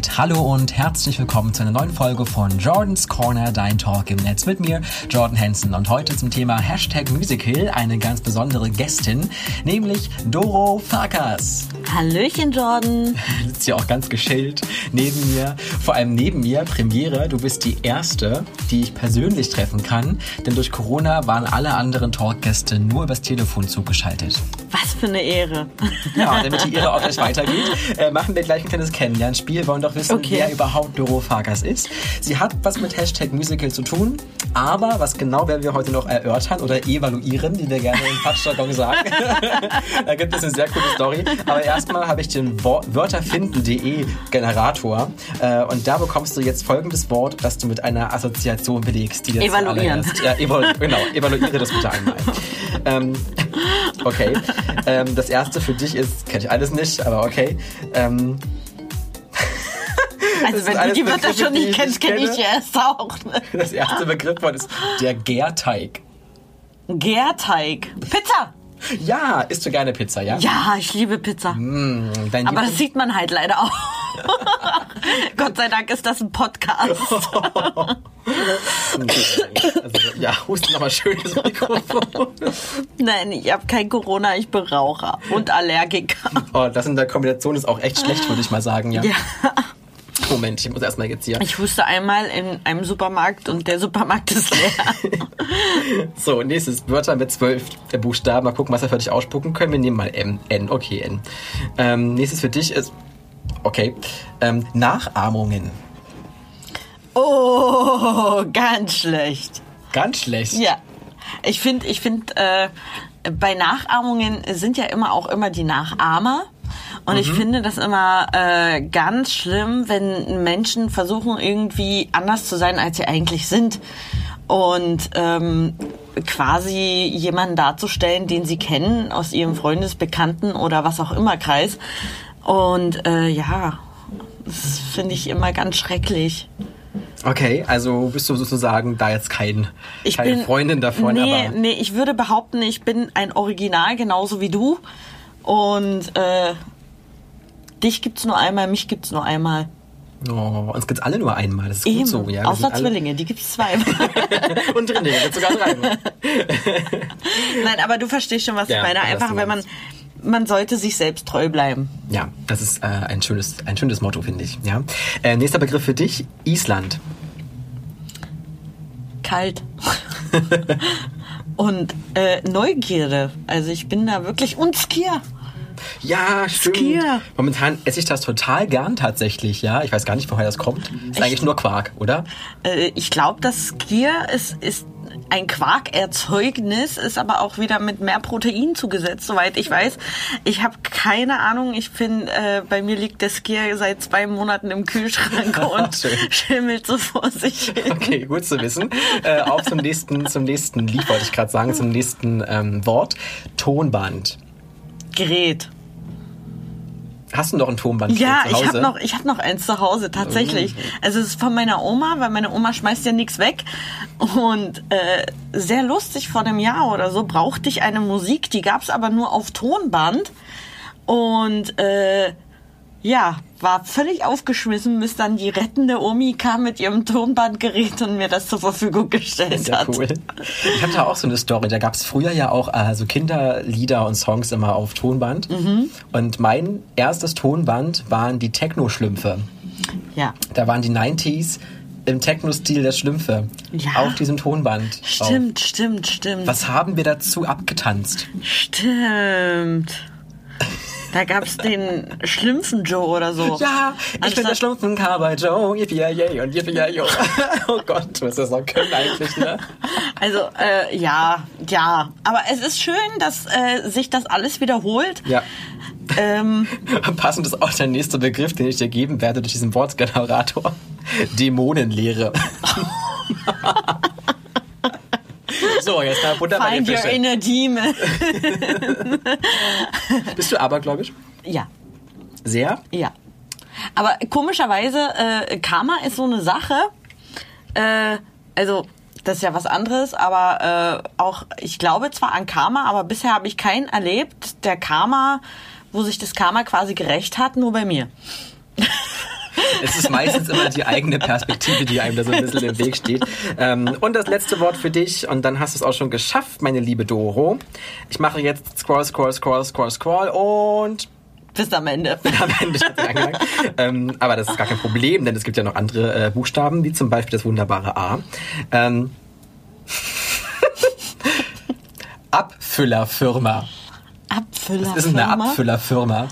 damit hallo und herzlich willkommen zu einer neuen Folge von Jordans Corner, dein Talk im Netz mit mir, Jordan Hansen. Und heute zum Thema Hashtag Musical eine ganz besondere Gästin, nämlich Doro Farkas. Hallöchen, Jordan. Sitzt ja auch ganz geschillt neben mir. Vor allem neben mir, Premiere, du bist die Erste, die ich persönlich treffen kann, denn durch Corona waren alle anderen Talkgäste nur übers Telefon zugeschaltet. Was für eine Ehre. Ja, damit die Ehre auch gleich weitergeht, äh, machen wir gleich ein kleines Kennenlernspiel. Wollen doch wissen, Okay. wer überhaupt Doro Farkas ist. Sie hat was mit Hashtag Musical zu tun, aber was genau werden wir heute noch erörtern oder evaluieren, wie wir gerne im Quatschjargon sagen. da gibt es eine sehr coole Story. Aber erstmal habe ich den Wörterfinden.de Generator äh, und da bekommst du jetzt folgendes Wort, das du mit einer Assoziation belegst. Die Evaluieren. Ja, evalu genau, evaluiere das bitte einmal. ähm, okay. Ähm, das erste für dich ist, kenne ich alles nicht, aber okay. Ähm, Also wenn du die Wörter schon nicht ich kennst, kenne ich die erst auch. Ne? das erste Begriffwort ist der Gärteig. Gärteig. Pizza. Ja, isst du gerne Pizza, ja? Ja, ich liebe Pizza. Mm, Aber das sieht man halt leider auch. Gott sei Dank ist das ein Podcast. also, ja, husten nochmal schön ins Mikrofon. Nein, ich habe kein Corona, ich bin Raucher und Allergiker. Oh, das in der Kombination ist auch echt schlecht, würde ich mal sagen, ja. Ja. Moment, ich muss erstmal jetzt hier. Ich huste einmal in einem Supermarkt und der Supermarkt ist leer. So, nächstes Wörter mit zwölf Buchstaben. Mal gucken, was wir für dich ausspucken können. Wir nehmen mal M. N. Okay, N. Ähm, nächstes für dich ist. Okay. Ähm, Nachahmungen. Oh, ganz schlecht. Ganz schlecht. Ja, ich finde, ich finde, äh, bei Nachahmungen sind ja immer auch immer die Nachahmer. Und ich finde das immer äh, ganz schlimm, wenn Menschen versuchen, irgendwie anders zu sein, als sie eigentlich sind. Und ähm, quasi jemanden darzustellen, den sie kennen aus ihrem Freundesbekannten oder was auch immer Kreis. Und äh, ja, das finde ich immer ganz schrecklich. Okay, also bist du sozusagen da jetzt kein, keine Freundin davon, nee, aber. nee, ich würde behaupten, ich bin ein Original, genauso wie du. Und äh, dich gibt's nur einmal, mich gibt's nur einmal. Oh, uns gibt's alle nur einmal. Das ist gut Eben. so, ja. Außer Zwillinge, die gibt's zweimal. Und Drillinge, gibt's sogar dreimal. Nein, aber du verstehst schon, was Ja, ich meine. Einfach, wenn man, man sollte sich selbst treu bleiben. Ja, das ist äh, ein, schönes, ein schönes Motto, finde ich. Ja. Äh, nächster Begriff für dich: Island. Kalt. Und äh, Neugierde. Also ich bin da wirklich und Skier. Ja, stimmt. Skier. Momentan esse ich das total gern tatsächlich, ja. Ich weiß gar nicht, woher das kommt. Ist eigentlich nur Quark, oder? Äh, ich glaube, das Skier ist, ist ein Quarkerzeugnis, ist aber auch wieder mit mehr Protein zugesetzt, soweit ich weiß. Ich habe keine Ahnung. Ich finde, äh, bei mir liegt der Skier seit zwei Monaten im Kühlschrank und schimmelt so vor sich hin. Okay, gut zu wissen. Äh, auf zum nächsten, zum nächsten Lied wollte ich gerade sagen, zum nächsten ähm, Wort. Tonband. Gerät. Hast du noch ein Tonband Ja, zu ich Hause? habe noch, ich hab noch eins zu Hause, tatsächlich. Also es ist von meiner Oma, weil meine Oma schmeißt ja nichts weg. Und äh, sehr lustig, vor einem Jahr oder so brauchte ich eine Musik, die gab's aber nur auf Tonband. Und äh, ja, war völlig aufgeschmissen, bis dann die rettende Omi kam mit ihrem Tonbandgerät und mir das zur Verfügung gestellt Sehr hat. cool. Ich habe da auch so eine Story. Da gab es früher ja auch äh, so Kinderlieder und Songs immer auf Tonband. Mhm. Und mein erstes Tonband waren die Techno-Schlümpfe. Ja, Da waren die 90s im Techno-Stil der Schlümpfe Ja. auf diesem Tonband. stimmt, stimmt, stimmt. Was haben wir dazu abgetanzt? Stimmt. Da gab's den Schlümpfen Joe oder so. Ja, ich bin der Schlumpfen-Cowboy Joe, yippie yay und yippie yo. Oh Gott, was das noch können eigentlich, ne? Also äh, ja, ja. Aber es ist schön, dass äh, sich das alles wiederholt. Ja. Ähm, Passend ist auch der nächste Begriff, den ich dir geben werde durch diesen Wortgenerator. Dämonenlehre. so, jetzt da Butter bei den find your inner demon. Bist du abergläubisch? ja, Sehr? ja. Aber komischerweise, äh, Karma ist so eine Sache. Äh, also das ist ja was anderes, aber äh, auch ich glaube zwar an Karma, aber bisher habe ich keinen erlebt, der Karma, wo sich das Karma quasi gerecht hat, nur bei mir. Es ist meistens immer die eigene Perspektive, die einem da so ein bisschen im Weg steht. Ähm, und das letzte Wort für dich, und dann hast du es auch schon geschafft, meine liebe Doro. Ich mache jetzt Scroll, Scroll, Scroll, Scroll, Scroll und bis am Ende. am Ende ähm, aber das ist gar kein Problem, denn es gibt ja noch andere äh, Buchstaben, wie zum Beispiel das wunderbare A. Ähm, Abfüllerfirma. Abfüllerfirma? Das ist eine Abfüllerfirma.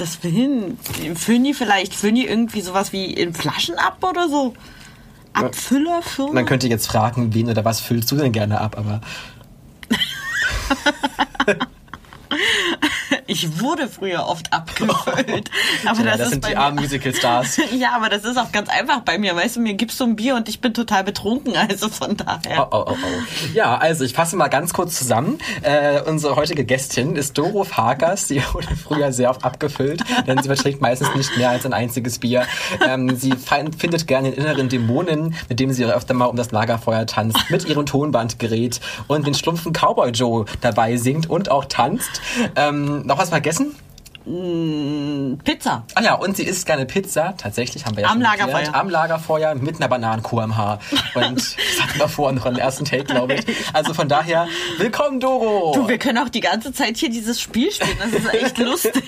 Gottes Willen. Füllen die vielleicht, füllen die irgendwie sowas wie in Flaschen ab oder so? Abfüllerfirma? Man könnte jetzt fragen, wen oder was füllst du denn gerne ab, aber... Ich wurde früher oft abgefüllt. Aber ja, das, das sind die armen Musical-Stars. ja, aber das ist auch ganz einfach bei mir. Weißt du, mir gibst du ein Bier und ich bin total betrunken. Also von daher. Oh, oh, oh, oh. Ja, also ich fasse mal ganz kurz zusammen. Äh, unsere heutige Gästin ist Doro Farkas. Sie wurde früher sehr oft abgefüllt, denn sie verträgt meistens nicht mehr als ein einziges Bier. Ähm, sie findet gerne den inneren Dämonen, mit dem sie öfter mal um das Lagerfeuer tanzt, mit ihrem Tonbandgerät und den schlumpfen Cowboy Joe dabei singt und auch tanzt. Ähm, noch was vergessen? Mm, Pizza. Ah ja, und sie isst gerne Pizza. Tatsächlich haben wir ja am schon Lagerfeuer. Erklärt, am Lagerfeuer mit einer Bananenkur im Haar. Und das hatten wir vorhin noch im ersten Take, glaube ich. Also von daher, willkommen, Doro. Du, wir können auch die ganze Zeit hier dieses Spiel spielen. Das ist echt lustig.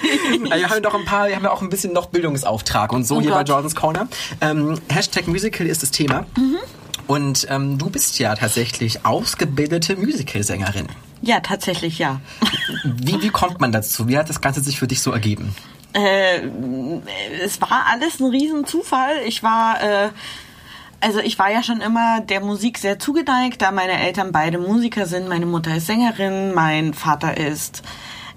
ja, wir haben doch ein paar, wir haben ja auch ein bisschen noch Bildungsauftrag und so oh hier Gott. bei Jordans Corner. Ähm, Hashtag Musical ist das Thema. Mhm. Und ähm, du bist ja tatsächlich ausgebildete Musicalsängerin. Ja, tatsächlich ja. Wie, wie kommt man dazu? Wie hat das Ganze sich für dich so ergeben? Äh, es war alles ein Riesenzufall. Ich war, äh, also ich war ja schon immer der Musik sehr zugeneigt, da meine Eltern beide Musiker sind. Meine Mutter ist Sängerin, mein Vater ist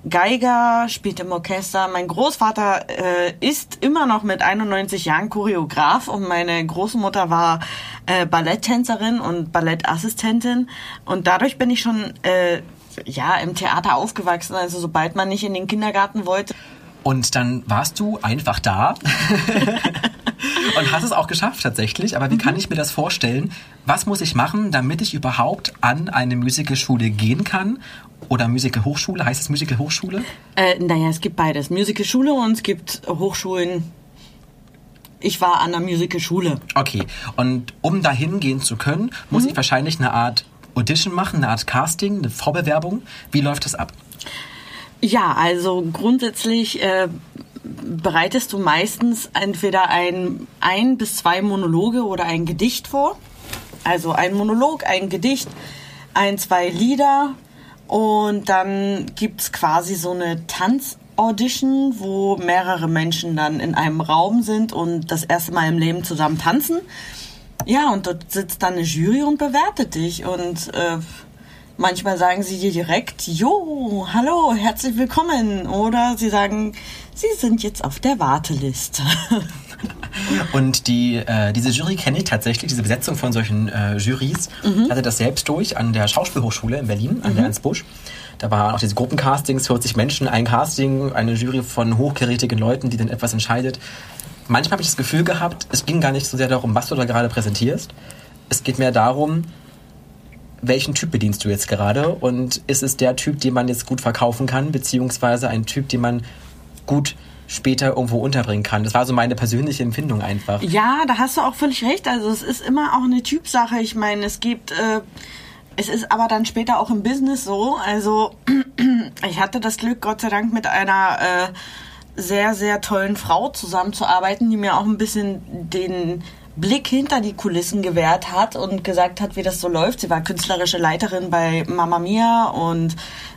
Geiger, spielt im Orchester. Mein Großvater äh, ist immer noch mit 91 Jahren Choreograf und meine Großmutter war äh, Balletttänzerin und Ballettassistentin. Und dadurch bin ich schon äh, ja, im Theater aufgewachsen, also sobald man nicht in den Kindergarten wollte. Und dann warst du einfach da und hast es auch geschafft tatsächlich. Aber wie mhm. kann ich mir das vorstellen? Was muss ich machen, damit ich überhaupt an eine Musicalschule gehen kann? Oder Musical Hochschule? Heißt es Musical Hochschule? Äh, naja, es gibt beides. Musical Schule und es gibt Hochschulen. Ich war an der Musical Schule. Okay. Und um dahin gehen zu können, muss mhm. ich wahrscheinlich eine Art Audition machen, eine Art Casting, eine Vorbewerbung. Wie läuft das ab? Ja, also grundsätzlich äh, bereitest du meistens entweder ein, ein bis zwei Monologe oder ein Gedicht vor. Also ein Monolog, ein Gedicht, ein, zwei Lieder und dann gibt's quasi so eine Tanzaudition, wo mehrere Menschen dann in einem Raum sind und das erste Mal im Leben zusammen tanzen. Ja, und dort sitzt dann eine Jury und bewertet dich. Und äh, manchmal sagen sie dir direkt, Jo, hallo, herzlich willkommen. Oder sie sagen, Sie sind jetzt auf der Warteliste. Und die, äh, diese Jury kenne ich tatsächlich, diese Besetzung von solchen äh, Jurys. Mhm. hatte das selbst durch an der Schauspielhochschule in Berlin, an mhm. der Ernst Busch. Da waren auch diese Gruppencastings, 40 Menschen, ein Casting, eine Jury von hochkarätigen Leuten, die dann etwas entscheidet manchmal habe ich das Gefühl gehabt, es ging gar nicht so sehr darum, was du da gerade präsentierst. Es geht mehr darum, welchen Typ bedienst du jetzt gerade und ist es der Typ, den man jetzt gut verkaufen kann, beziehungsweise ein Typ, den man gut später irgendwo unterbringen kann. Das war so meine persönliche Empfindung einfach. Ja, da hast du auch völlig recht. Also es ist immer auch eine Typsache. Ich meine, es gibt, äh, es ist aber dann später auch im Business so. Also ich hatte das Glück, Gott sei Dank, mit einer äh, sehr, sehr tollen Frau zusammenzuarbeiten, die mir auch ein bisschen den Blick hinter die Kulissen gewährt hat und gesagt hat, wie das so läuft. Sie war künstlerische Leiterin bei Mamma Mia und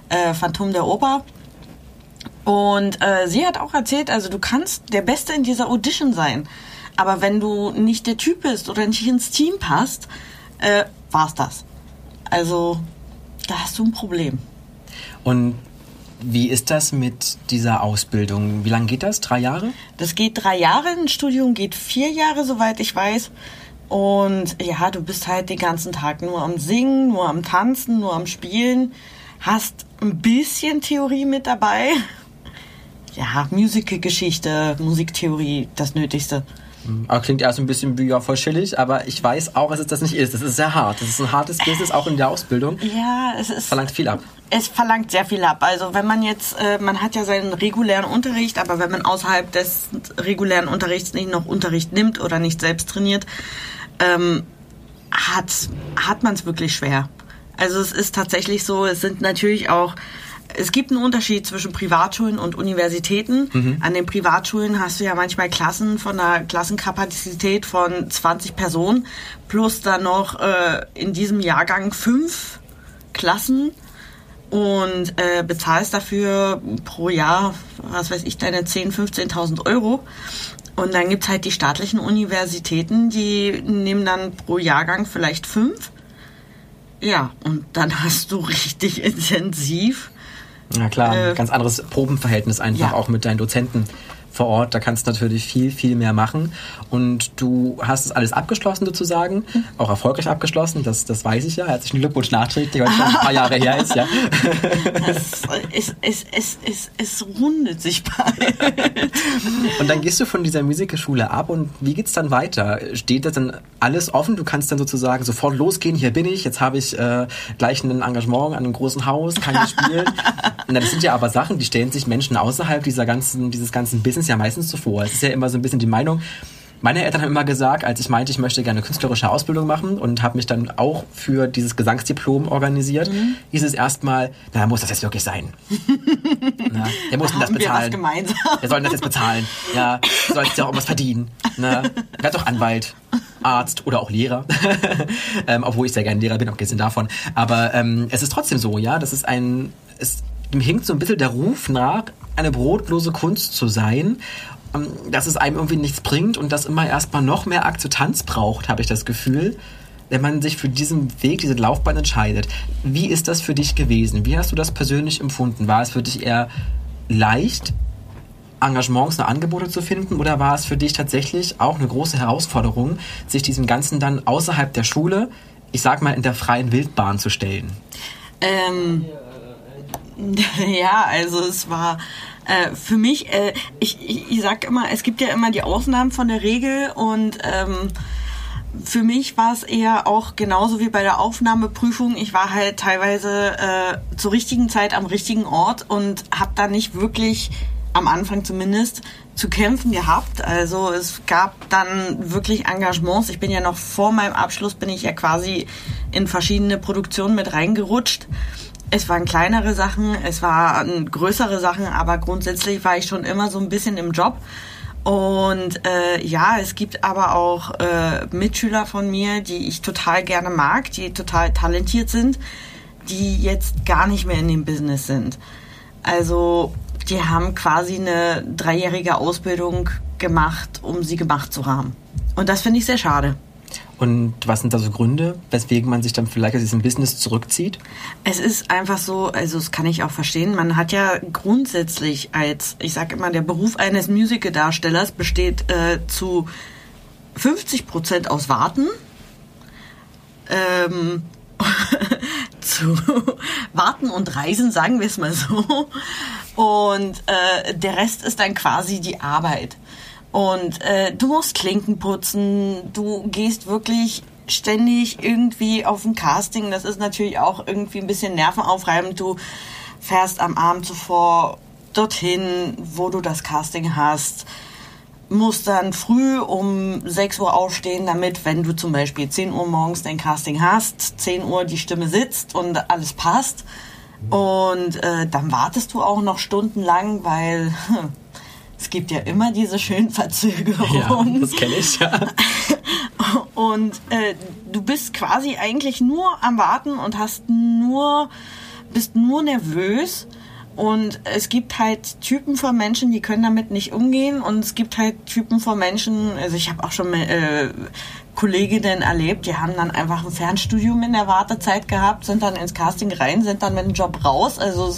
äh, Phantom der Oper. Und äh, sie hat auch erzählt, also du kannst der Beste in dieser Audition sein. Aber wenn du nicht der Typ bist oder nicht ins Team passt, äh, war's das. Also, da hast du ein Problem. Und wie ist das mit dieser Ausbildung? Wie lange geht das? Drei Jahre? Das geht drei Jahre. Ein Studium geht vier Jahre, soweit ich weiß. Und ja, du bist halt den ganzen Tag nur am Singen, nur am Tanzen, nur am Spielen. Hast ein bisschen Theorie mit dabei. Ja, Musical-Geschichte, Musiktheorie, das Nötigste. Aber klingt erst ein bisschen wie ja, voll chillig, aber ich weiß auch, dass es das nicht ist. Das ist sehr hart. Das ist ein hartes Business, auch in der Ausbildung. Ja, es ist. Verlangt viel ab. Es verlangt sehr viel ab. Also wenn man jetzt, äh, man hat ja seinen regulären Unterricht, aber wenn man außerhalb des regulären Unterrichts nicht noch Unterricht nimmt oder nicht selbst trainiert, ähm, hat, hat man es wirklich schwer. Also es ist tatsächlich so, es sind natürlich auch es gibt einen Unterschied zwischen Privatschulen und Universitäten. Mhm. An den Privatschulen hast du ja manchmal Klassen von einer Klassenkapazität von 20 Personen plus dann noch äh, in diesem Jahrgang fünf Klassen und äh, bezahlst dafür pro Jahr, was weiß ich, deine 10.000, 15.000 Euro. Und dann gibt's halt die staatlichen Universitäten, die nehmen dann pro Jahrgang vielleicht fünf. Ja, und dann hast du richtig intensiv na klar, äh, ganz anderes Probenverhältnis einfach ja. auch mit deinen Dozenten vor Ort. Da kannst du natürlich viel, viel mehr machen. Und du hast es alles abgeschlossen sozusagen, mhm. auch erfolgreich abgeschlossen, das, das weiß ich ja. Herzlichen Glückwunsch nachträglich, weil es schon ein paar Jahre her ist, ja. Es, es, es, es, es, es rundet sich bald. Und dann gehst du von dieser Musikschule ab und wie geht's dann weiter? Steht das dann alles offen? Du kannst dann sozusagen sofort losgehen, hier bin ich, jetzt habe ich äh, gleich ein Engagement an einem großen Haus, kann ich spielen. Na, das sind ja aber Sachen, die stellen sich Menschen außerhalb dieser ganzen, dieses ganzen Business ja meistens zuvor. Es ist ja immer so ein bisschen die Meinung, meine Eltern haben immer gesagt, als ich meinte, ich möchte gerne künstlerische Ausbildung machen und habe mich dann auch für dieses Gesangsdiplom organisiert, mhm. hieß es erstmal, na, muss das jetzt wirklich sein? na, der muss da das bezahlen. Der soll das jetzt bezahlen. Ja, du sollst ja auch was verdienen. Na, werd doch Anwalt, Arzt oder auch Lehrer. ähm, obwohl ich sehr gerne Lehrer bin, abgesehen davon. Aber ähm, es ist trotzdem so, ja, das ist ein, es, dem hinkt so ein bisschen der Ruf nach, eine brotlose Kunst zu sein, ähm, dass es einem irgendwie nichts bringt und das immer erstmal noch mehr Akzeptanz braucht, habe ich das Gefühl, wenn man sich für diesen Weg, diese Laufbahn entscheidet. Wie ist das für dich gewesen? Wie hast du das persönlich empfunden? War es für dich eher leicht, Engagements und Angebote zu finden oder war es für dich tatsächlich auch eine große Herausforderung, sich diesem Ganzen dann außerhalb der Schule, ich sag mal in der freien Wildbahn zu stellen? Ähm, ja, also es war äh, für mich, äh, ich, ich, ich sag immer, es gibt ja immer die Ausnahmen von der Regel und ähm, für mich war es eher auch genauso wie bei der Aufnahmeprüfung. Ich war halt teilweise äh, zur richtigen Zeit am richtigen Ort und habe da nicht wirklich am Anfang zumindest zu kämpfen gehabt. Also es gab dann wirklich Engagements. Ich bin ja noch vor meinem Abschluss bin ich ja quasi in verschiedene Produktionen mit reingerutscht es waren kleinere Sachen, es waren größere Sachen, aber grundsätzlich war ich schon immer so ein bisschen im Job. Und äh, ja, es gibt aber auch äh, Mitschüler von mir, die ich total gerne mag, die total talentiert sind, die jetzt gar nicht mehr in dem Business sind. Also die haben quasi eine dreijährige Ausbildung gemacht, um sie gemacht zu haben. Und das finde ich sehr schade. Und was sind da so Gründe, weswegen man sich dann vielleicht aus diesem Business zurückzieht? Es ist einfach so, also das kann ich auch verstehen. Man hat ja grundsätzlich als, ich sage immer, der Beruf eines Musicaldarstellers besteht äh, zu 50 Prozent aus Warten. Ähm, zu Warten und Reisen, sagen wir es mal so. Und äh, der Rest ist dann quasi die Arbeit. Und äh, du musst Klinken putzen, du gehst wirklich ständig irgendwie auf ein Casting. Das ist natürlich auch irgendwie ein bisschen nervenaufreibend. Du fährst am Abend zuvor dorthin, wo du das Casting hast, musst dann früh um 6 Uhr aufstehen, damit, wenn du zum Beispiel 10 Uhr morgens dein Casting hast, 10 Uhr die Stimme sitzt und alles passt. Und äh, dann wartest du auch noch stundenlang, weil es gibt ja immer diese schönen Verzögerungen. Ja, das kenne ich, ja. Und äh, du bist quasi eigentlich nur am Warten und hast nur, bist nur nervös. Und es gibt halt Typen von Menschen, die können damit nicht umgehen. Und es gibt halt Typen von Menschen, also ich habe auch schon äh, Kolleginnen erlebt, die haben dann einfach ein Fernstudium in der Wartezeit gehabt, sind dann ins Casting rein, sind dann mit dem Job raus. Also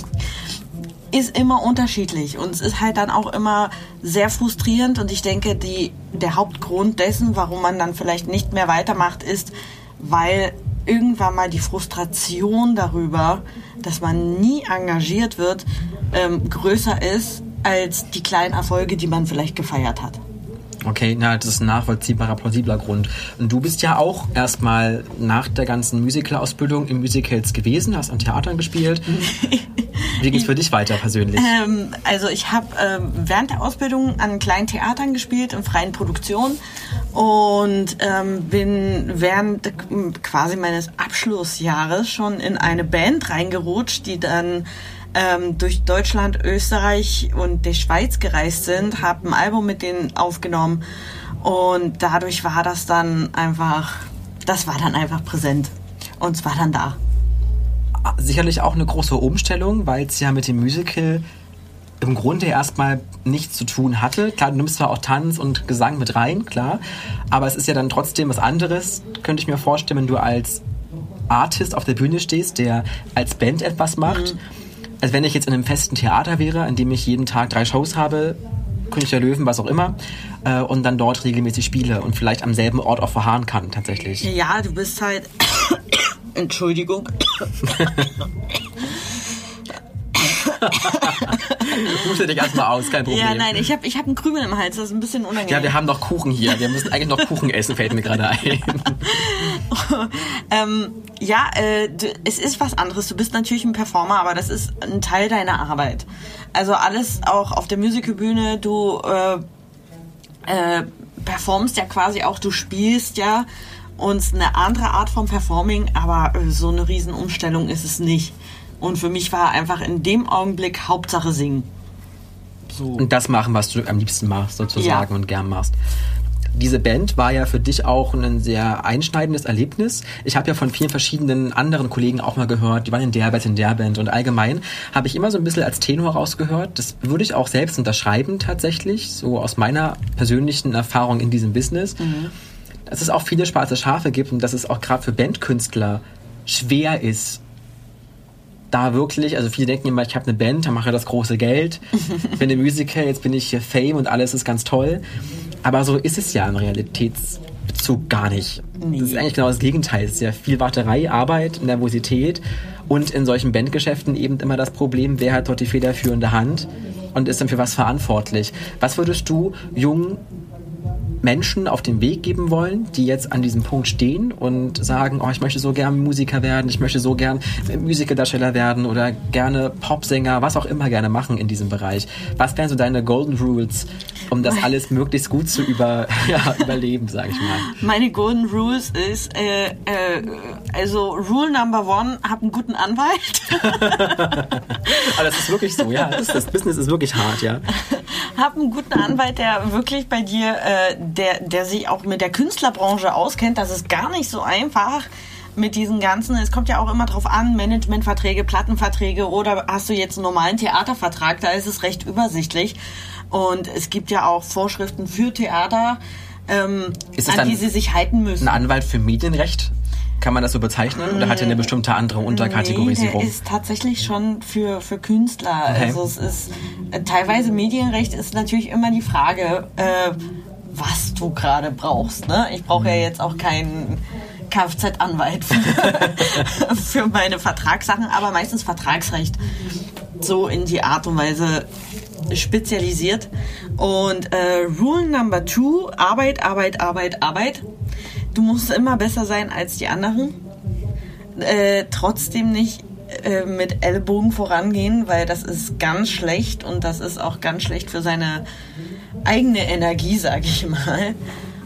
ist immer unterschiedlich und es ist halt dann auch immer sehr frustrierend und ich denke, die, der Hauptgrund dessen, warum man dann vielleicht nicht mehr weitermacht, ist, weil irgendwann mal die Frustration darüber, dass man nie engagiert wird, ähm, größer ist als die kleinen Erfolge, die man vielleicht gefeiert hat. Okay, na, das ist ein nachvollziehbarer, plausibler Grund. Und du bist ja auch erstmal nach der ganzen Musical-Ausbildung in Musicals gewesen, hast an Theatern gespielt. Wie ging es für dich weiter persönlich? Ähm, also ich habe ähm, während der Ausbildung an kleinen Theatern gespielt, in freien Produktionen und ähm, bin während äh, quasi meines Abschlussjahres schon in eine Band reingerutscht, die dann ähm, durch Deutschland, Österreich und die Schweiz gereist sind, habe ein Album mit denen aufgenommen und dadurch war das dann einfach, das war dann einfach präsent und es war dann da. Sicherlich auch eine große Umstellung, weil es ja mit dem Musical im Grunde erstmal nichts zu tun hatte. Klar, du nimmst zwar auch Tanz und Gesang mit rein, klar, aber es ist ja dann trotzdem was anderes, könnte ich mir vorstellen, wenn du als Artist auf der Bühne stehst, der als Band etwas macht. Mhm als wenn ich jetzt in einem festen Theater wäre, in dem ich jeden Tag drei Shows habe, König der Löwen, was auch immer, äh, und dann dort regelmäßig spiele und vielleicht am selben Ort auch verharren kann, tatsächlich. Ja, du bist halt. Entschuldigung. Huste dich erstmal aus, kein Problem. Ja, nein, ich habe ich hab einen Krümel im Hals, das ist ein bisschen unangenehm. Ja, wir haben noch Kuchen hier. Wir müssen eigentlich noch Kuchen essen, fällt mir gerade ein. ähm, ja, äh, du, es ist was anderes. Du bist natürlich ein Performer, aber das ist ein Teil deiner Arbeit. Also alles auch auf der Musicalbühne, du äh, äh, performst ja quasi auch, du spielst ja und eine andere Art von Performing, aber äh, so eine Riesenumstellung ist es nicht. Und für mich war einfach in dem Augenblick Hauptsache singen. So. Und das machen, was du am liebsten machst, sozusagen, ja. und gern machst. Diese Band war ja für dich auch ein sehr einschneidendes Erlebnis. Ich habe ja von vielen verschiedenen anderen Kollegen auch mal gehört, die waren in der Band, in der Band. Und allgemein habe ich immer so ein bisschen als Tenor rausgehört. Das würde ich auch selbst unterschreiben tatsächlich, so aus meiner persönlichen Erfahrung in diesem Business. Mhm. Dass es auch viele schwarze Schafe gibt und dass es auch gerade für Bandkünstler schwer ist, da wirklich, also viele denken immer, ich habe eine Band, dann mache ich das große Geld, bin eine Musiker, jetzt bin ich hier Fame und alles ist ganz toll. Aber so ist es ja im Realitätsbezug gar nicht. Nee. Das ist eigentlich genau das Gegenteil. Es ist ja viel Warterei, Arbeit, Nervosität und in solchen Bandgeschäften eben immer das Problem, wer hat dort die federführende Hand und ist dann für was verantwortlich. Was würdest du jungen Menschen auf den Weg geben wollen, die jetzt an diesem Punkt stehen und sagen, oh, ich möchte so gern Musiker werden, ich möchte so gern Musikerdarsteller werden oder gerne Popsänger, was auch immer gerne machen in diesem Bereich. Was wären so deine Golden Rules, um das alles möglichst gut zu über, ja, überleben, sage ich mal? Meine Golden Rules ist, äh, äh, also Rule Number One, hab einen guten Anwalt. Aber das ist wirklich so, ja. Das, das Business ist wirklich hart, ja. Hab einen guten Anwalt, der wirklich bei dir äh, der, der sich auch mit der Künstlerbranche auskennt, das ist gar nicht so einfach mit diesen ganzen, es kommt ja auch immer drauf an, Managementverträge, Plattenverträge oder hast du jetzt einen normalen Theatervertrag, da ist es recht übersichtlich. Und es gibt ja auch Vorschriften für Theater, ähm, an die sie sich halten müssen. Ein Anwalt für Medienrecht? Kann man das so bezeichnen oder hat er eine bestimmte andere Unterkategorisierung? Nee, der ist tatsächlich schon für, für Künstler. Okay. Also es ist äh, teilweise Medienrecht ist natürlich immer die Frage, äh, was du gerade brauchst. Ne? Ich brauche ja mhm. jetzt auch keinen Kfz-Anwalt für, für meine Vertragssachen, aber meistens Vertragsrecht. So in die Art und Weise spezialisiert. Und äh, Rule Number Two, Arbeit, Arbeit, Arbeit, Arbeit. Du musst immer besser sein als die anderen. Äh, trotzdem nicht äh, mit Ellbogen vorangehen, weil das ist ganz schlecht und das ist auch ganz schlecht für seine eigene Energie, sag ich mal.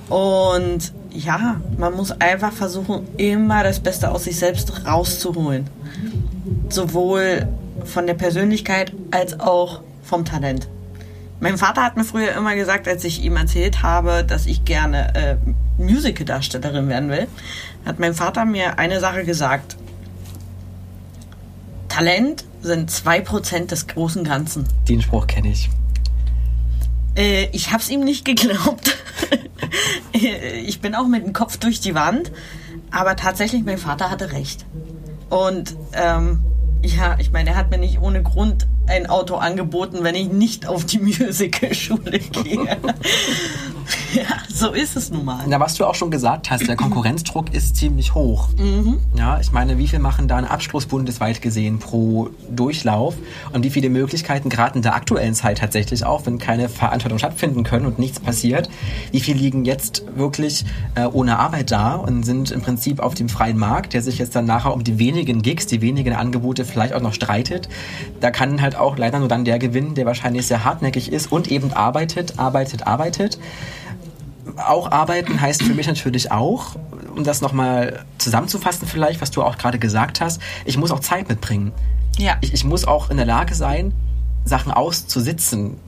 Und ja, man muss einfach versuchen, immer das Beste aus sich selbst rauszuholen. Sowohl von der Persönlichkeit als auch vom Talent. Mein Vater hat mir früher immer gesagt, als ich ihm erzählt habe, dass ich gerne äh, Musical-Darstellerin werden will, hat mein Vater mir eine Sache gesagt. Talent sind 2% des großen Ganzen. Den Spruch kenne ich. Äh, ich habe es ihm nicht geglaubt. ich bin auch mit dem Kopf durch die Wand. Aber tatsächlich, mein Vater hatte recht. Und ähm, ja, ich meine, er hat mir nicht ohne Grund ein Auto angeboten, wenn ich nicht auf die Musical-Schule gehe. Ja, so ist es nun mal. Na, was du auch schon gesagt hast, der Konkurrenzdruck ist ziemlich hoch. Ja, ich meine, wie viel machen da einen Abschluss bundesweit gesehen pro Durchlauf und wie viele Möglichkeiten gerade in der aktuellen Zeit tatsächlich auch, wenn keine Veranstaltungen stattfinden können und nichts passiert, wie viel liegen jetzt wirklich äh, ohne Arbeit da und sind im Prinzip auf dem freien Markt, der sich jetzt dann nachher um die wenigen Gigs, die wenigen Angebote vielleicht auch noch streitet. Da kann halt auch leider nur dann der gewinnen, der wahrscheinlich sehr hartnäckig ist und eben arbeitet, arbeitet, arbeitet auch arbeiten heißt für mich natürlich auch, um das nochmal zusammenzufassen vielleicht, was du auch gerade gesagt hast, ich muss auch Zeit mitbringen. Ja. Ich, ich muss auch in der Lage sein, Sachen auszusitzen.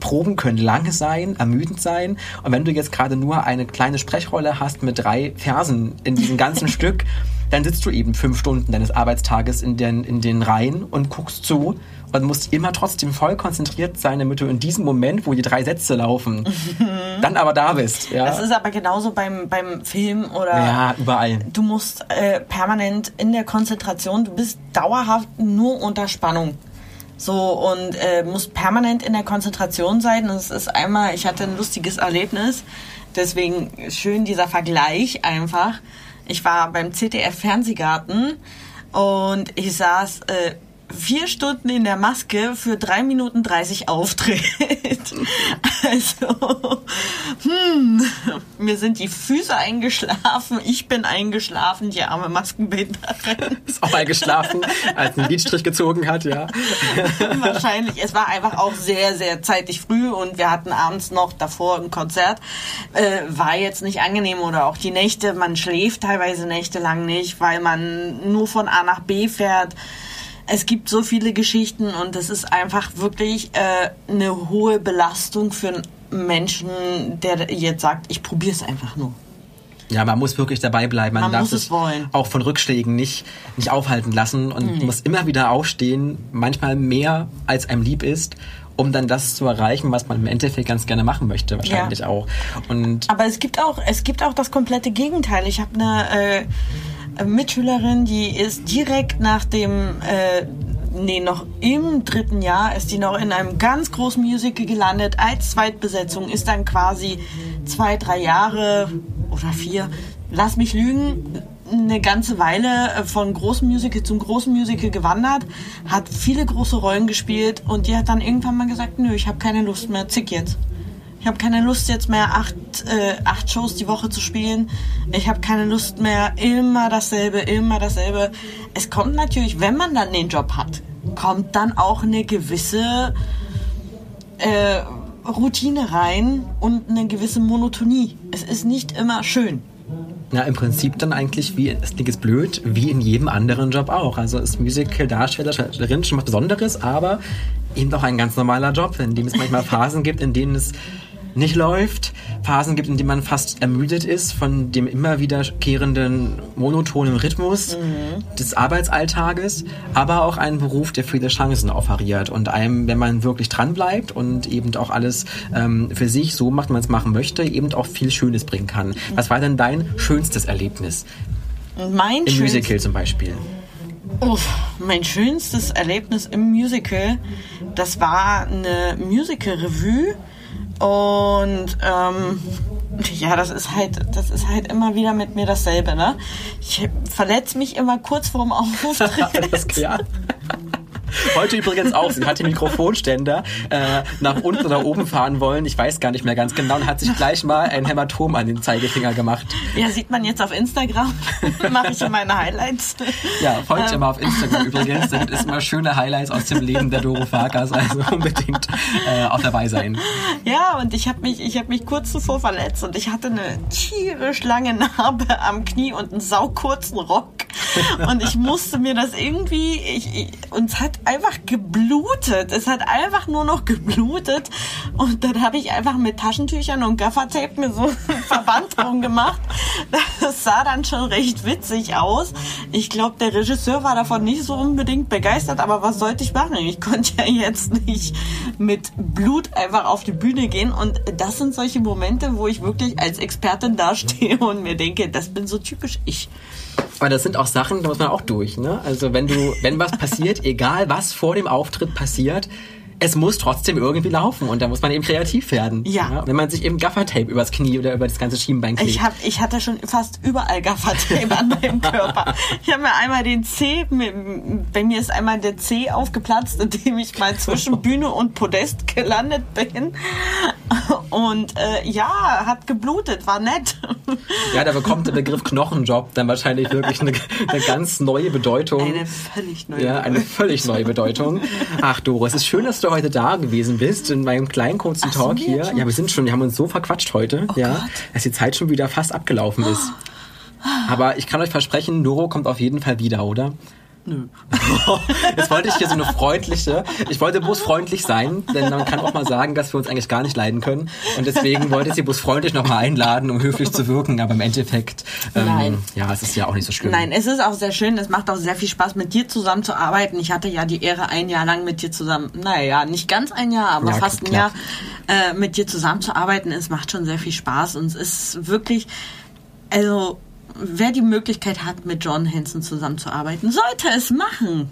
Proben können lange sein, ermüdend sein. Und wenn du jetzt gerade nur eine kleine Sprechrolle hast mit drei Versen in diesem ganzen Stück, dann sitzt du eben fünf Stunden deines Arbeitstages in den, in den Reihen und guckst zu und musst immer trotzdem voll konzentriert sein, damit du in diesem Moment, wo die drei Sätze laufen, dann aber da bist. Ja, Das ist aber genauso beim, beim Film oder ja überall. du musst äh, permanent in der Konzentration, du bist dauerhaft nur unter Spannung. So und äh, musst permanent in der Konzentration sein. Und es ist einmal, ich hatte ein lustiges Erlebnis, deswegen schön dieser Vergleich einfach. Ich war beim ZDF Fernsehgarten und ich saß äh, vier Stunden in der Maske für drei Minuten 30 Auftritt. Also, hm, mir sind die Füße eingeschlafen, ich bin eingeschlafen, die arme Maskenbinderin. Ist auch mal geschlafen, als ein Liedstrich gezogen hat, ja. Wahrscheinlich. Es war einfach auch sehr, sehr zeitig früh und wir hatten abends noch davor ein Konzert. Äh, war jetzt nicht angenehm oder auch die Nächte. Man schläft teilweise nächtelang nicht, weil man nur von A nach B fährt. Es gibt so viele Geschichten und es ist einfach wirklich äh, eine hohe Belastung für einen Menschen, der jetzt sagt, ich probiere es einfach nur. Ja, man muss wirklich dabei bleiben. Man, Man darf muss es wollen. auch von Rückschlägen nicht, nicht aufhalten lassen und Mhm. muss immer wieder aufstehen, manchmal mehr als einem lieb ist, um dann das zu erreichen, was man im Endeffekt ganz gerne machen möchte, wahrscheinlich Ja. auch. Und Aber es gibt auch, es gibt auch das komplette Gegenteil. Ich habe eine äh, Mitschülerin, die ist direkt nach dem, äh, nee, noch im dritten Jahr ist die noch in einem ganz großen Musical gelandet als Zweitbesetzung, ist dann quasi zwei, drei Jahre oder vier, lass mich lügen, eine ganze Weile äh, von großem Musical zum großen Musical gewandert, hat viele große Rollen gespielt und die hat dann irgendwann mal gesagt, nö, ich habe keine Lust mehr, zick jetzt. Ich habe keine Lust jetzt mehr acht, äh, acht Shows die Woche zu spielen. Ich habe keine Lust mehr immer dasselbe, immer dasselbe. Es kommt natürlich, wenn man dann den Job hat, kommt dann auch eine gewisse äh, Routine rein und eine gewisse Monotonie. Es ist nicht immer schön. na, im Prinzip dann eigentlich, wie, es klingt jetzt blöd, wie in jedem anderen Job auch. Also ist Musical-Darsteller, Darstellerin schon was Besonderes, aber eben auch ein ganz normaler Job, in dem es manchmal Phasen gibt, in denen es nicht läuft, Phasen gibt, in denen man fast ermüdet ist von dem immer wiederkehrenden monotonen Rhythmus des Arbeitsalltages, aber auch einen Beruf, der viele Chancen offeriert und einem, wenn man wirklich dran bleibt und eben auch alles ähm, für sich so macht, wie man es machen möchte, eben auch viel Schönes bringen kann. Was war denn dein schönstes Erlebnis mein im Musical zum Beispiel? Uff, mein schönstes Erlebnis im Musical, das war eine Musical-Revue und ähm, ja, das ist halt, das ist halt immer wieder mit mir dasselbe, ne? Ich verletze mich immer kurz vorm Auftritt. Alles klar. Heute übrigens auch. Sie hat den Mikrofonständer äh, nach unten oder oben fahren wollen. Ich weiß gar nicht mehr ganz genau und hat sich gleich mal ein Hämatom an den Zeigefinger gemacht. Ja, sieht man jetzt auf Instagram. Mache ich in meine Highlights. Ja, folgt Ähm. immer auf Instagram übrigens. Da gibt es immer schöne Highlights aus dem Leben der Doro Farkas. Also unbedingt äh, auch dabei sein. Ja, und ich habe mich, ich habe mich kurz zuvor verletzt und ich hatte eine tierisch lange Narbe am Knie und einen saukurzen Rock. Und ich musste mir das irgendwie, ich, ich, und es hat einfach geblutet. Es hat einfach nur noch geblutet. Und dann habe ich einfach mit Taschentüchern und Gaffertape mir so einen Verband drum gemacht. Das sah dann schon recht witzig aus. Ich glaube, der Regisseur war davon nicht so unbedingt begeistert, aber was sollte ich machen? Ich konnte ja jetzt nicht mit Blut einfach auf die Bühne gehen. Und das sind solche Momente, wo ich wirklich als Expertin dastehe und mir denke, das bin so typisch ich. Aber das sind auch Sachen, da muss man auch durch. Ne? Also wenn du, wenn was passiert, egal was vor dem Auftritt passiert, es muss trotzdem irgendwie laufen und da muss man eben kreativ werden. Ja. wenn man sich eben Gaffertape übers Knie oder über das ganze Schienbein klebt. Ich, hab, ich hatte schon fast überall Gaffertape an meinem Körper. Ich habe mir einmal den C, bei mir ist einmal der C aufgeplatzt, indem ich mal zwischen Bühne und Podest gelandet bin. Und äh, ja, hat geblutet, war nett. Ja, da bekommt der Begriff Knochenjob dann wahrscheinlich wirklich eine, eine ganz neue Bedeutung. Eine völlig neue Ja, eine völlig neue Bedeutung. Ach Doris, es ist schön, dass du heute da gewesen bist in meinem kleinen kurzen Ach, Talk hier. schon? Ja, wir sind schon, wir haben uns so verquatscht heute, ja, Gott. dass die Zeit schon wieder fast abgelaufen ist. Aber ich kann euch versprechen, Doro kommt auf jeden Fall wieder, oder? Nö. Jetzt wollte ich hier so eine freundliche, ich wollte bloß freundlich sein, denn man kann auch mal sagen, dass wir uns eigentlich gar nicht leiden können. Und deswegen wollte ich sie bloß freundlich nochmal einladen, um höflich zu wirken, aber im Endeffekt, ähm, ja, es ist ja auch nicht so schlimm. Nein, es ist auch sehr schön. Es macht auch sehr viel Spaß, mit dir zusammenzuarbeiten. Ich hatte ja die Ehre, ein Jahr lang mit dir zusammen, naja, nicht ganz ein Jahr, aber Ja, fast ein. Jahr äh, mit dir zusammenzuarbeiten. Es macht schon sehr viel Spaß und es ist wirklich, also wer die Möglichkeit hat, mit John Hanson zusammenzuarbeiten, sollte es machen.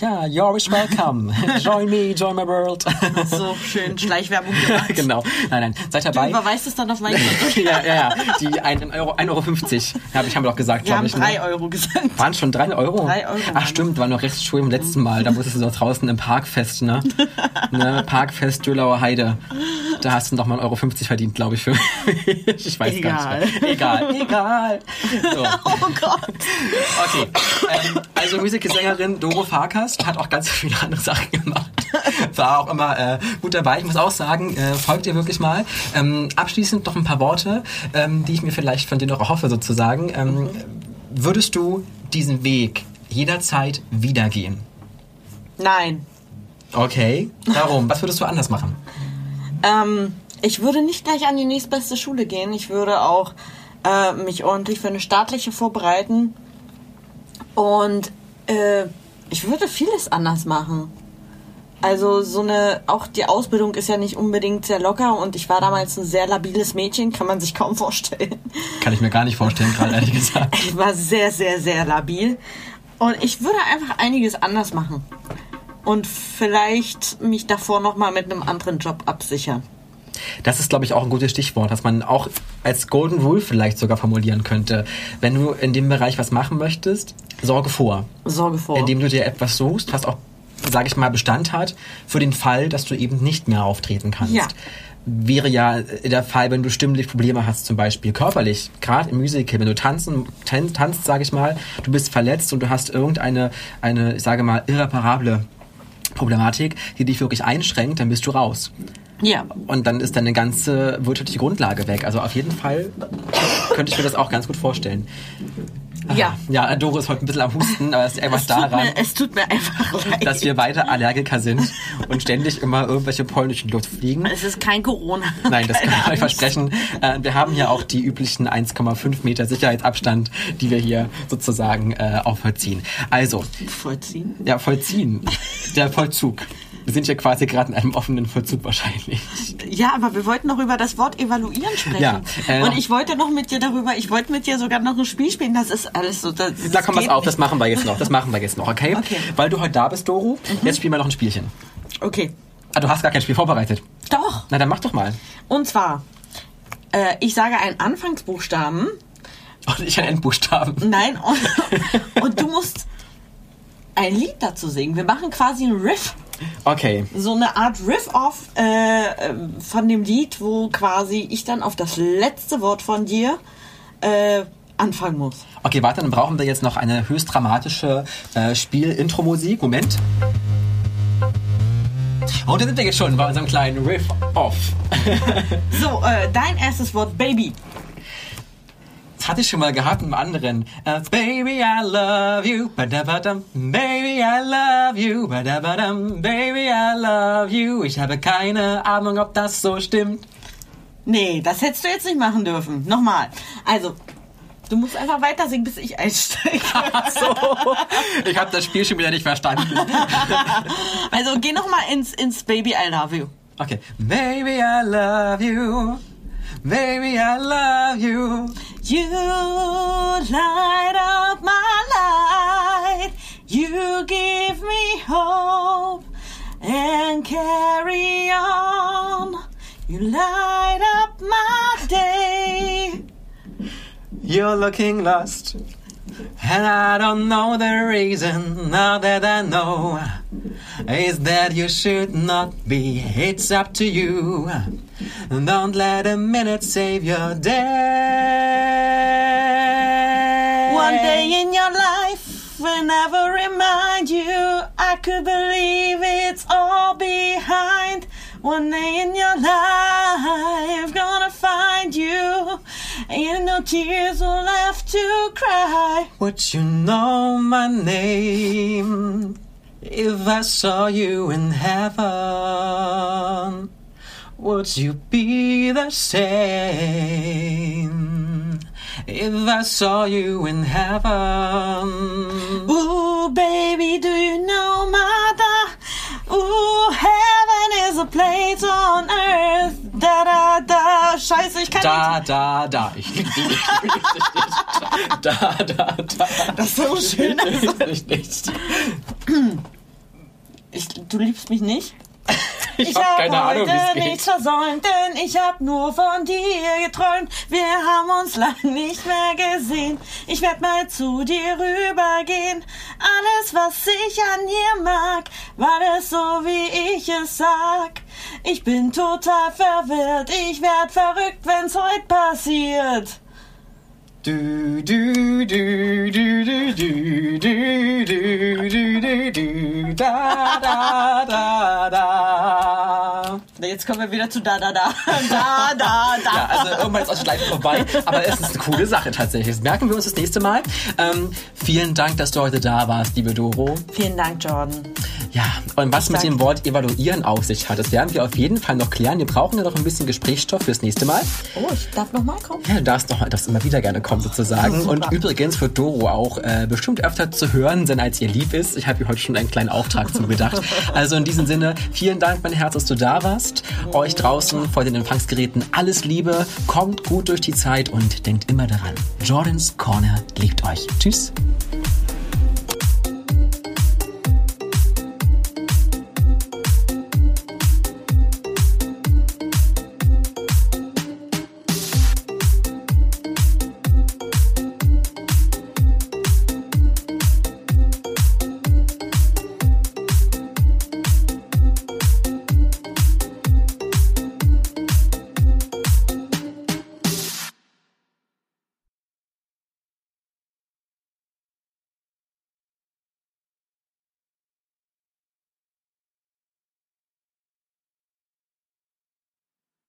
Ja, you're always welcome. Join me, join my world. So schön Schleichwerbung gemacht. genau. Nein, nein, seid Du dabei. überweist es dann auf mein Konto. ja, ja, ja. Die 1,50 Euro, 1,50 Euro. Hab ich, haben wir doch gesagt, glaube ich. drei ne? Euro gesagt. Waren schon 3 Euro? Drei Euro Ach stimmt, war noch recht schön im letzten Mal. Da musstest du doch draußen im Parkfest, ne? ne? Parkfest Dölauer Heide. Da hast du noch mal 1,50 Euro verdient, glaube ich, für mich. Ich weiß Egal. gar nicht. mehr. Egal. Egal. So. Oh Gott. Okay. Ähm, also Musical-Sängerin Doro Farkas hat auch ganz viele andere Sachen gemacht. War auch immer äh, gut dabei. Ich muss auch sagen, äh, folgt ihr wirklich mal. Ähm, abschließend noch ein paar Worte, ähm, die ich mir vielleicht von dir noch erhoffe sozusagen. Ähm, würdest du diesen Weg jederzeit wieder gehen? Nein. Okay. Warum? Was würdest du anders machen? Ähm, ich würde nicht gleich an die nächstbeste Schule gehen. Ich würde auch äh, mich ordentlich für eine staatliche vorbereiten. Und äh, ich würde vieles anders machen. Also so eine, auch die Ausbildung ist ja nicht unbedingt sehr locker und ich war damals ein sehr labiles Mädchen, kann man sich kaum vorstellen. Kann ich mir gar nicht vorstellen, gerade ehrlich gesagt. Ich war sehr, sehr, sehr labil. Und ich würde einfach einiges anders machen. Und vielleicht mich davor nochmal mit einem anderen Job absichern. Das ist, glaube ich, auch ein gutes Stichwort, dass man auch als Golden Rule vielleicht sogar formulieren könnte. Wenn du in dem Bereich was machen möchtest, sorge vor. Sorge vor. Indem du dir etwas suchst, was auch, sage ich mal, Bestand hat, für den Fall, dass du eben nicht mehr auftreten kannst. Ja. Wäre ja der Fall, wenn du stimmlich Probleme hast, zum Beispiel körperlich, gerade im Musical, wenn du tanzen, tan tanzt, sage ich mal, du bist verletzt und du hast irgendeine, eine, ich sage mal, irreparable Problematik, die dich wirklich einschränkt, dann bist du raus. Ja. Und dann ist deine ganze wirtschaftliche Grundlage weg. Also auf jeden Fall könnte ich mir das auch ganz gut vorstellen. Ja. Ja, Doro ist heute ein bisschen am Husten, aber es ist einfach Es daran, mir, es tut mir einfach leid. dass wir beide Allergiker sind und ständig immer irgendwelche polnischen Luft fliegen. es ist kein Corona. Nein, das kann ich Keine euch versprechen. Äh, Wir haben ja auch die üblichen 1,5 Meter Sicherheitsabstand, die wir hier sozusagen äh, auch vollziehen. Also, Vollziehen. ja, vollziehen. Der Vollzug. Wir sind hier quasi gerade in einem offenen Vollzug wahrscheinlich. Ja, aber wir wollten noch über das Wort evaluieren sprechen. Ja, äh, Und ich wollte noch mit dir darüber, ich wollte mit dir sogar noch ein Spiel spielen. Das ist alles so. Das, Da komm, pass geht auf, das machen wir jetzt noch. Das machen wir jetzt noch, okay? Okay. Mhm. Weil du heute da bist, Doro, jetzt spielen wir noch ein Spielchen. Okay. Ah, du hast gar kein Spiel vorbereitet. Doch. Na, dann mach doch mal. Und zwar, äh, ich sage einen Anfangsbuchstaben. Und ich ein Endbuchstaben. Nein, und, und du musst ein Lied dazu singen. Wir machen quasi einen Riff. Okay. so eine Art Riff-Off äh, äh, von dem Lied, wo quasi ich dann auf das letzte Wort von dir äh, anfangen muss. Okay, warte, dann brauchen wir jetzt noch eine höchst dramatische äh, Spiel-Intro-Musik. Moment. Und da sind wir jetzt schon bei unserem kleinen Riff-Off. So, äh, dein erstes Wort, Baby. Das hatte ich schon mal gehabt im anderen. Äh, baby, I love you. Badabadam. Baby, I love you. Badabadam. Baby, I love you. Ich habe keine Ahnung, ob das so stimmt. Nee, das hättest du jetzt nicht machen dürfen. Nochmal. Also, du musst einfach weiter singen, bis ich einsteige. Ach so. Ich habe das Spiel schon wieder nicht verstanden. Also, geh nochmal ins, ins Baby, I love you. Okay. Baby, I love you. Baby, I love you. You light up my life. You give me hope and carry on. You light up my day. You're looking lost. And I don't know the reason. Now that I know is that you should not be. It's up to you. Don't let a minute save your day. One day in your life will never remind you. I could believe it's all behind. One day in your life, gonna find you. Ain't no tears left to cry. Would you know my name if I saw you in heaven? Would you be the same if I saw you in heaven? Ooh, baby, do you know, mother? Ooh, heaven is a place on earth. Da, da, da. Scheiße, ich kann Da, da, da. Ich liebe dich, ich liebe dich nicht. Da, da, da. Das ist so schön. Ich liebe dich nicht. nicht. Ich, du liebst mich nicht? Ich, hab keine Ahnung, wie heute es nichts versäumt, denn ich hab nur von dir geträumt. Wir haben uns lang nicht mehr gesehen. Ich werd mal zu dir rübergehen. Alles, was ich an dir mag, war es so, wie ich es sag. Ich bin total verwirrt, ich werd verrückt, wenn's heute passiert. Du, du, du, du, du, du, du, du, du, du, da, da, da, da. Jetzt kommen wir wieder zu da, da, da. Da, da, da. Ja, also irgendwann ist auch Schleife vorbei, aber es ist eine coole Sache tatsächlich. Das merken wir uns das nächste Mal. Ähm, vielen Dank, dass du heute da warst, liebe Doro. Vielen Dank, Jordan. Ja, und was Ich mit dem Wort evaluieren auf sich hat, das werden wir auf jeden Fall noch klären. Wir brauchen ja noch ein bisschen Gesprächsstoff fürs nächste Mal. Oh, ich darf noch mal kommen. Ja, du darfst doch darfst immer wieder gerne kommen sozusagen. Super. Und übrigens wird Doro auch äh, bestimmt öfter zu hören sein, als ihr lieb ist. Ich habe ihr heute schon einen kleinen Auftrag zugedacht. Also in diesem Sinne, vielen Dank, mein Herz, dass du da warst. Euch draußen vor den Empfangsgeräten alles Liebe, kommt gut durch die Zeit und denkt immer daran, Jordans Corner liebt euch. Tschüss.